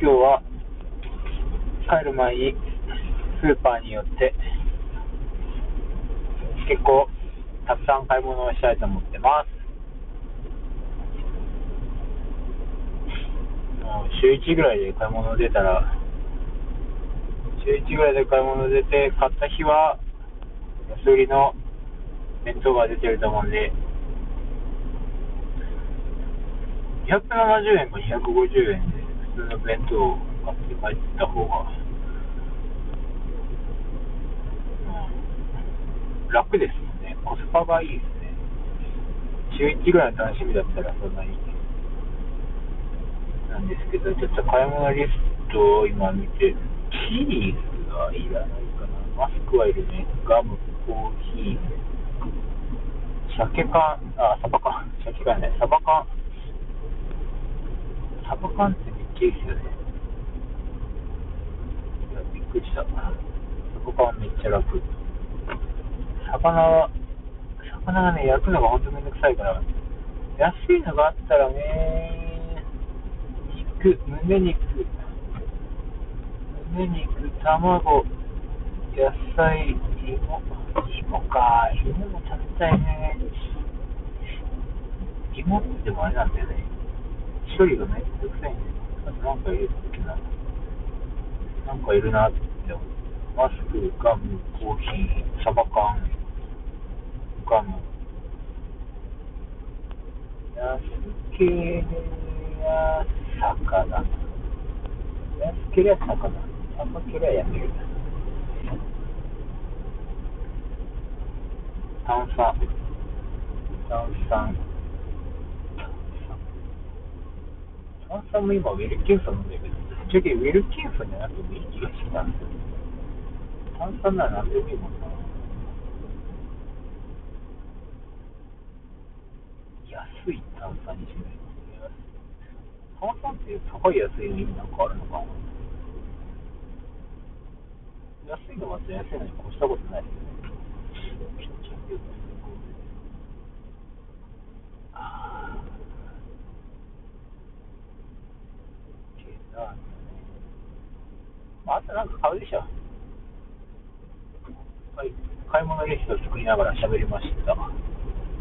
今日は帰る前にスーパーに寄って結構たくさん買い物をしたいと思ってます。もう週1ぐらいで買い物出たら、週1ぐらいで買い物出て、買った日は安売りの弁当が出てると思うんで、270円か250円で通の弁当を買って帰った方が、うん、楽ですもんね。コスパがいいですね。週1ぐらいの楽しみだったらそんなに。なんですけど、ちょっと買い物リストを今見て、チーズはいらないかな。マスクはいるね。ガム、コーヒー、鮭缶、あ、サバ缶、鮭缶ね、サバ缶。サバ缶ってびっくりした。サバ缶めっちゃ楽。魚は、魚がね、焼くのがほんとめんどくさいから、安いのがあったらね、肉、胸肉、胸肉、卵、野菜、芋、芋か、芋も食べたいね。芋ってでもあれなんだよね。処理がめんどくさいんだよ。なんか入れた時な。なんかいるなって。思う。マスク、ガム、コーヒー、サバ缶、ガム。安ければ魚。安ければ魚。高ければ焼ける。炭酸。炭酸。炭酸も今ウィルキンソン飲んでるけど、ぶっちゃけウィルキンソンじゃなくてもいい気がしたんです。よ。炭酸なら何でもいいもんな。安い炭酸にしないと炭酸って高い安いの意味なんかあるのかな安いのは安いのに越したことないです。よね。ああ。まあ、あとなんか買うでしょ。はい。買い物レシピを作りながら喋りました。